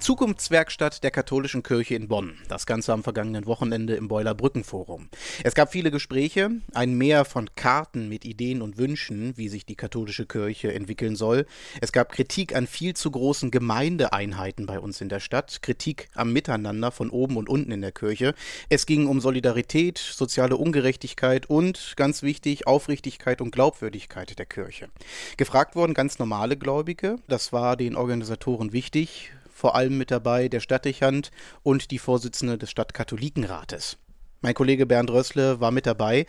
Zukunftswerkstatt der katholischen Kirche in Bonn. Das Ganze am vergangenen Wochenende im Beuler Brückenforum. Es gab viele Gespräche, ein Meer von Karten mit Ideen und Wünschen, wie sich die katholische Kirche entwickeln soll. Es gab Kritik an viel zu großen Gemeindeeinheiten bei uns in der Stadt, Kritik am Miteinander von oben und unten in der Kirche. Es ging um Solidarität, soziale Ungerechtigkeit und, ganz wichtig, Aufrichtigkeit und Glaubwürdigkeit der Kirche. Gefragt wurden ganz normale Gläubige, das war den Organisatoren wichtig, vor allem mit dabei der Stadtdechant und die Vorsitzende des Stadtkatholikenrates. Mein Kollege Bernd Rössle war mit dabei.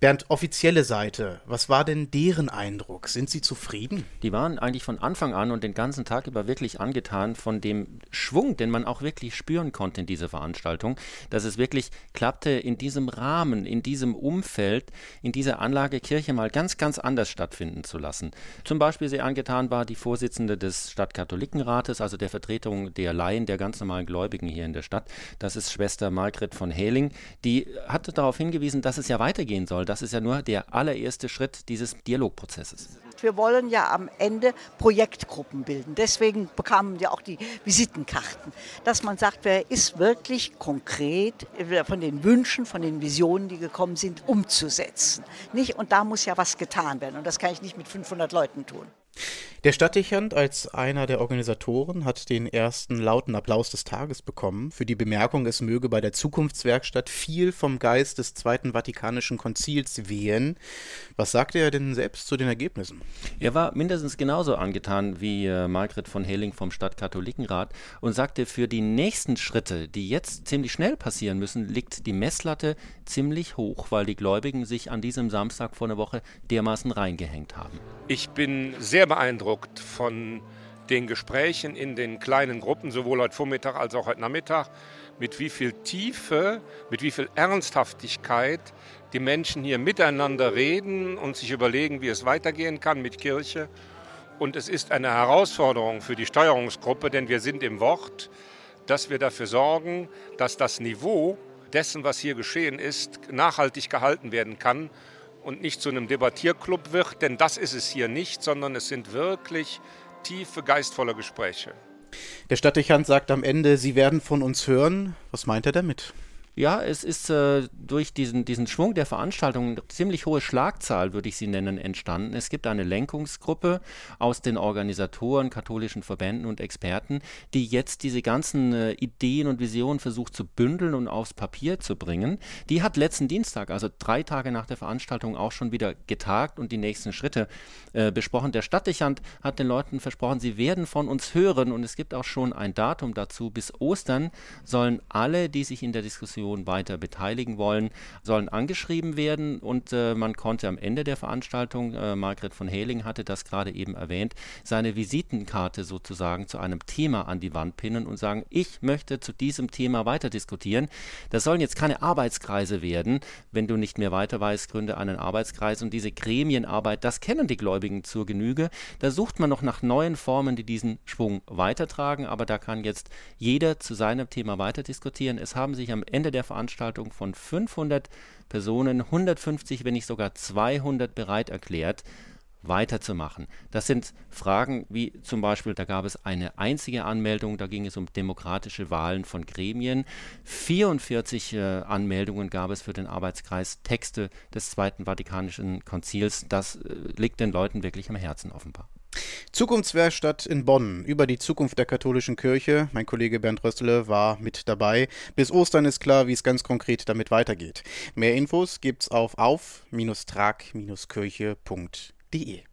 Bernd, offizielle Seite, was war denn deren Eindruck? Sind Sie zufrieden? Die waren eigentlich von Anfang an und den ganzen Tag über wirklich angetan von dem Schwung, den man auch wirklich spüren konnte in dieser Veranstaltung, dass es wirklich klappte, in diesem Rahmen, in diesem Umfeld, in dieser Anlage Kirche mal ganz, ganz anders stattfinden zu lassen. Zum Beispiel sehr angetan war die Vorsitzende des Stadtkatholikenrates, also der Vertretung der Laien, der ganz normalen Gläubigen hier in der Stadt. Das ist Schwester Margret von Hehling, die hatte darauf hingewiesen, dass es ja weitergehen soll das ist ja nur der allererste Schritt dieses Dialogprozesses. Wir wollen ja am Ende Projektgruppen bilden. Deswegen bekamen wir auch die Visitenkarten, dass man sagt, wer ist wirklich konkret von den Wünschen, von den Visionen, die gekommen sind, umzusetzen. Nicht? Und da muss ja was getan werden. Und das kann ich nicht mit 500 Leuten tun. Der Stadtdechant als einer der Organisatoren hat den ersten lauten Applaus des Tages bekommen für die Bemerkung, es möge bei der Zukunftswerkstatt viel vom Geist des Zweiten Vatikanischen Konzils wehen. Was sagte er denn selbst zu den Ergebnissen? Er war mindestens genauso angetan wie äh, Margret von Heling vom Stadtkatholikenrat und sagte, für die nächsten Schritte, die jetzt ziemlich schnell passieren müssen, liegt die Messlatte ziemlich hoch, weil die Gläubigen sich an diesem Samstag vor einer Woche dermaßen reingehängt haben. Ich bin sehr beeindruckt von den Gesprächen in den kleinen Gruppen, sowohl heute Vormittag als auch heute Nachmittag, mit wie viel Tiefe, mit wie viel Ernsthaftigkeit die Menschen hier miteinander reden und sich überlegen, wie es weitergehen kann mit Kirche. Und es ist eine Herausforderung für die Steuerungsgruppe, denn wir sind im Wort, dass wir dafür sorgen, dass das Niveau dessen, was hier geschehen ist, nachhaltig gehalten werden kann und nicht zu einem Debattierclub wird, denn das ist es hier nicht, sondern es sind wirklich tiefe, geistvolle Gespräche. Der Stadtdechant sagt am Ende, Sie werden von uns hören. Was meint er damit? Ja, es ist äh, durch diesen, diesen Schwung der Veranstaltung eine ziemlich hohe Schlagzahl, würde ich sie nennen, entstanden. Es gibt eine Lenkungsgruppe aus den Organisatoren, katholischen Verbänden und Experten, die jetzt diese ganzen äh, Ideen und Visionen versucht zu bündeln und aufs Papier zu bringen. Die hat letzten Dienstag, also drei Tage nach der Veranstaltung, auch schon wieder getagt und die nächsten Schritte äh, besprochen. Der Stadtdechant hat den Leuten versprochen, sie werden von uns hören und es gibt auch schon ein Datum dazu. Bis Ostern sollen alle, die sich in der Diskussion Diskussion weiter beteiligen wollen, sollen angeschrieben werden und äh, man konnte am Ende der Veranstaltung, äh, Margret von Hehling hatte das gerade eben erwähnt, seine Visitenkarte sozusagen zu einem Thema an die Wand pinnen und sagen, ich möchte zu diesem Thema weiter diskutieren. Das sollen jetzt keine Arbeitskreise werden. Wenn du nicht mehr weiter weißt, gründe einen Arbeitskreis und diese Gremienarbeit, das kennen die Gläubigen zur Genüge. Da sucht man noch nach neuen Formen, die diesen Schwung weitertragen, aber da kann jetzt jeder zu seinem Thema weiter diskutieren. Es haben sich am Ende der Veranstaltung von 500 Personen 150, wenn nicht sogar 200 bereit erklärt, weiterzumachen. Das sind Fragen wie zum Beispiel, da gab es eine einzige Anmeldung, da ging es um demokratische Wahlen von Gremien. 44 äh, Anmeldungen gab es für den Arbeitskreis Texte des Zweiten Vatikanischen Konzils. Das äh, liegt den Leuten wirklich am Herzen offenbar. Zukunftswerkstatt in Bonn über die Zukunft der katholischen Kirche. Mein Kollege Bernd Rössele war mit dabei. Bis Ostern ist klar, wie es ganz konkret damit weitergeht. Mehr Infos gibt's auf auf-trag-kirche.de.